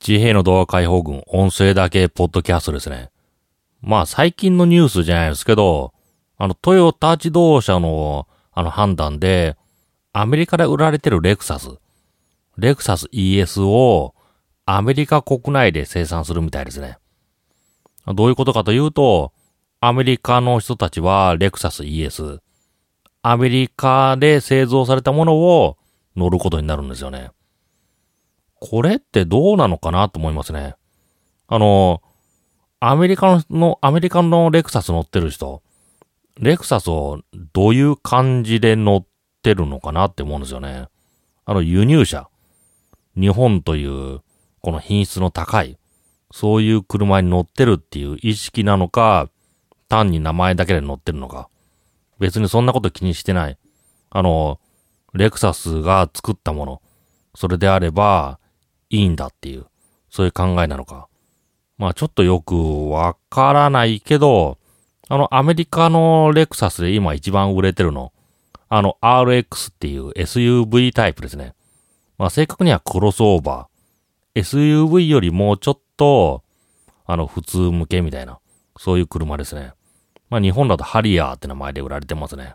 自閉の動画解放軍音声だけポッドキャストですね。まあ最近のニュースじゃないですけど、あのトヨタ自動車のあの判断で、アメリカで売られてるレクサス、レクサス ES をアメリカ国内で生産するみたいですね。どういうことかというと、アメリカの人たちはレクサス ES、アメリカで製造されたものを乗ることになるんですよね。これってどうなのかなと思いますね。あの、アメリカの、アメリカのレクサス乗ってる人、レクサスをどういう感じで乗ってるのかなって思うんですよね。あの輸入車。日本というこの品質の高い、そういう車に乗ってるっていう意識なのか、単に名前だけで乗ってるのか。別にそんなこと気にしてない。あの、レクサスが作ったもの、それであれば、いいんだっていう、そういう考えなのか。まあちょっとよくわからないけど、あのアメリカのレクサスで今一番売れてるの、あの RX っていう SUV タイプですね。まあ正確にはクロスオーバー。SUV よりもうちょっと、あの普通向けみたいな、そういう車ですね。まあ日本だとハリアーって名前で売られてますね。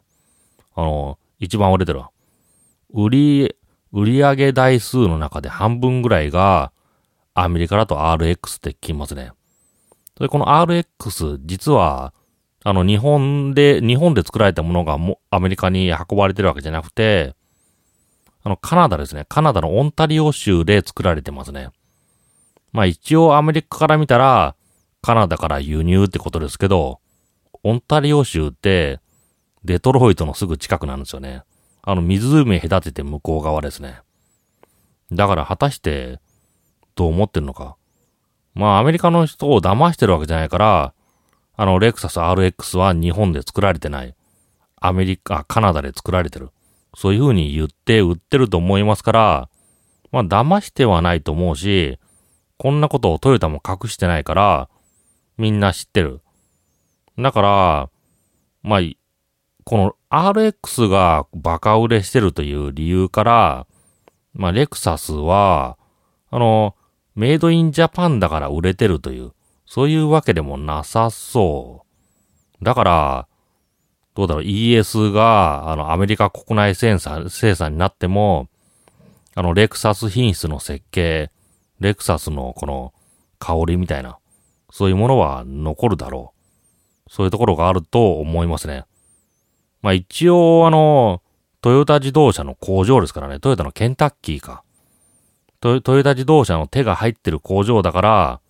あの、一番売れてるわ。売り、売上台数の中で半分ぐらいが、アメリカだと RX って聞きますね。で、この RX、実は、あの、日本で、日本で作られたものがもアメリカに運ばれてるわけじゃなくて、あの、カナダですね。カナダのオンタリオ州で作られてますね。まあ一応アメリカから見たら、カナダから輸入ってことですけど、オンタリオ州って、デトロイトのすぐ近くなんですよね。あの湖隔てて向こう側ですね。だから果たして、どう思ってるのか。まあアメリカの人を騙してるわけじゃないから、あのレクサス RX は日本で作られてない。アメリカ、カナダで作られてる。そういう風に言って売ってると思いますから、まあ騙してはないと思うし、こんなことをトヨタも隠してないから、みんな知ってる。だから、まあ、この RX がバカ売れしてるという理由から、まあ、レクサスは、あの、メイドインジャパンだから売れてるという、そういうわけでもなさそう。だから、どうだろう、ES が、あの、アメリカ国内生産、生産になっても、あの、レクサス品質の設計、レクサスのこの香りみたいな、そういうものは残るだろう。そういうところがあると思いますね。まあ一応あの、トヨタ自動車の工場ですからね、トヨタのケンタッキーか。トヨタ自動車の手が入ってる工場だから、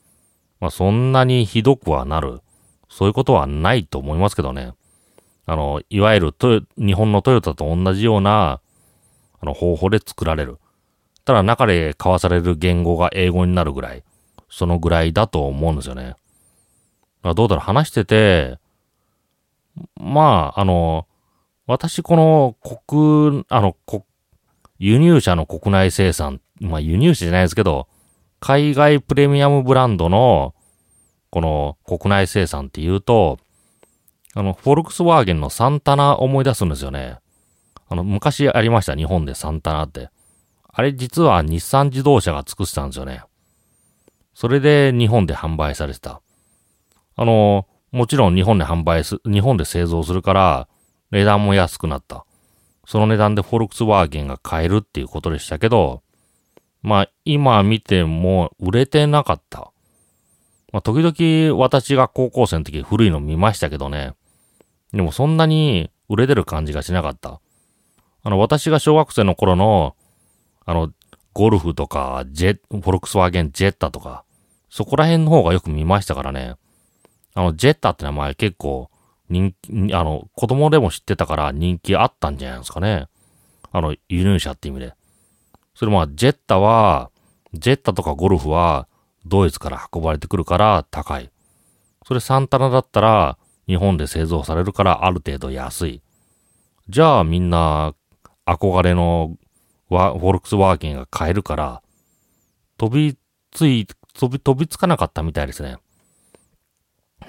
まあそんなにひどくはなる。そういうことはないと思いますけどね。あの、いわゆるトヨ、日本のトヨタと同じような、あの、方法で作られる。ただ中で交わされる言語が英語になるぐらい、そのぐらいだと思うんですよね。どうだろう、話してて、まあ、あの、私、この国、あの、国、輸入車の国内生産、まあ輸入車じゃないですけど、海外プレミアムブランドの、この国内生産って言うと、あの、フォルクスワーゲンのサンタナ思い出すんですよね。あの、昔ありました、日本でサンタナって。あれ実は日産自動車が作ってたんですよね。それで日本で販売されてた。あの、もちろん日本で販売す、日本で製造するから、値段も安くなった。その値段でフォルクスワーゲンが買えるっていうことでしたけど、まあ今見ても売れてなかった。まあ時々私が高校生の時古いの見ましたけどね。でもそんなに売れてる感じがしなかった。あの私が小学生の頃の、あの、ゴルフとか、ジェ、フォルクスワーゲンジェッタとか、そこら辺の方がよく見ましたからね。あの、ジェッタって名前結構人気、あの、子供でも知ってたから人気あったんじゃないですかね。あの、輸入車って意味で。それまあ、ジェッタは、ジェッタとかゴルフは、ドイツから運ばれてくるから高い。それサンタナだったら、日本で製造されるからある程度安い。じゃあみんな、憧れのフォルクスワーゲンが買えるから、飛びつい、飛び、飛びつかなかったみたいですね。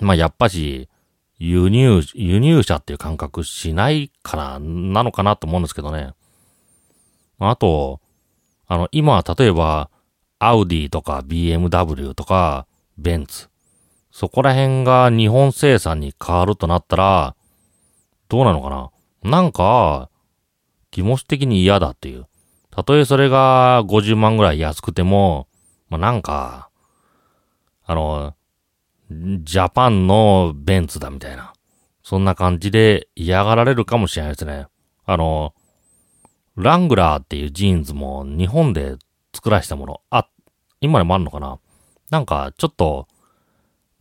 まあやっぱし、輸入、輸入車っていう感覚しないから、なのかなと思うんですけどね。あと、あの、今、例えば、アウディとか BMW とかベンツ。そこら辺が日本生産に変わるとなったら、どうなのかななんか、気持ち的に嫌だっていう。たとえそれが50万ぐらい安くても、まあ、なんか、あの、ジャパンのベンツだみたいな。そんな感じで嫌がられるかもしれないですね。あの、ラングラーっていうジーンズも日本で作らせたもの。あ、今でもあるのかななんか、ちょっと、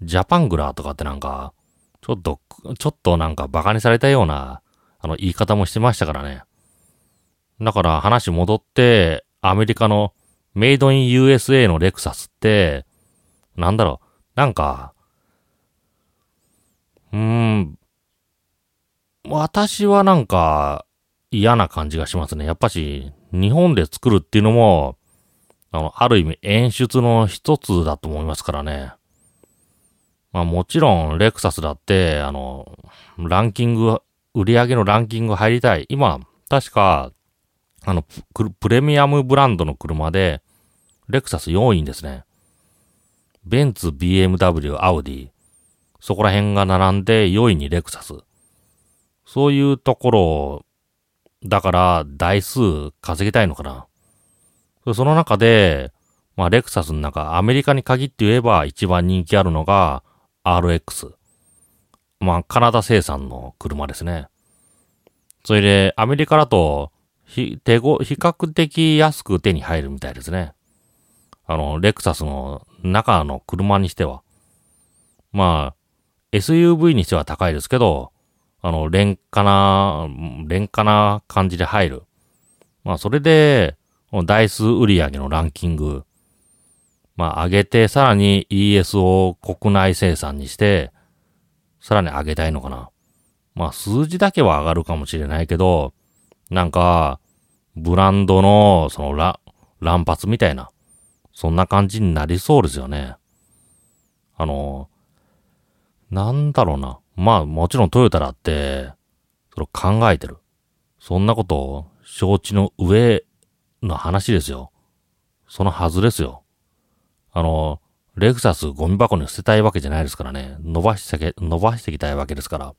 ジャパングラーとかってなんか、ちょっと、ちょっとなんか馬鹿にされたような、あの、言い方もしてましたからね。だから話戻って、アメリカのメイドイン USA のレクサスって、なんだろう、なんか、うん、私はなんか嫌な感じがしますね。やっぱし、日本で作るっていうのも、あの、ある意味演出の一つだと思いますからね。まあもちろん、レクサスだって、あの、ランキング、売り上げのランキング入りたい。今、確か、あの、プレミアムブランドの車で、レクサス4位ですね。ベンツ、BMW、アウディ。そこら辺が並んで4位にレクサス。そういうところ、だから台数稼ぎたいのかな。その中で、まあ、レクサスの中、アメリカに限って言えば一番人気あるのが RX。まあ、カナダ生産の車ですね。それで、アメリカだと、ひ、手ご、比較的安く手に入るみたいですね。あの、レクサスの中の車にしては。まあ、SUV にしては高いですけど、あの、廉価な、廉価な感じで入る。まあ、それで、台数売り上げのランキング、まあ、上げて、さらに ES を国内生産にして、さらに上げたいのかな。まあ、数字だけは上がるかもしれないけど、なんか、ブランドの、その、ら、乱発みたいな、そんな感じになりそうですよね。あの、なんだろうな。まあ、もちろんトヨタだって、それ考えてる。そんなことを承知の上の話ですよ。そのはずですよ。あの、レクサスゴミ箱に捨てたいわけじゃないですからね。伸ばして、伸ばしていきたいわけですから。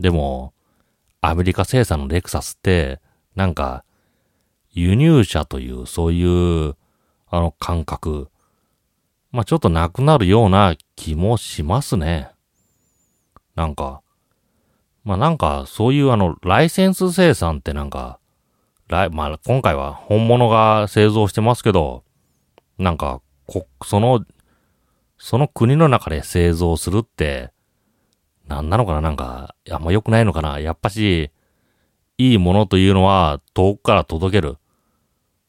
でも、アメリカ生産のレクサスって、なんか、輸入車という、そういう、あの感覚、まあ、ちょっとなくなるような気もしますね。なんか、まあ、なんか、そういうあの、ライセンス生産ってなんか、ライ、まあ、今回は本物が製造してますけど、なんか、こ、その、その国の中で製造するって、なんなのかな？なんか、あんま良くないのかな？やっぱし、いいものというのは遠くから届ける。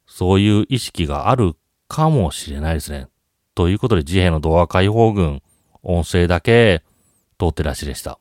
そういう意識があるかもしれないですね。ということで、自閉の童話解放軍、音声だけ、通ってらしでした。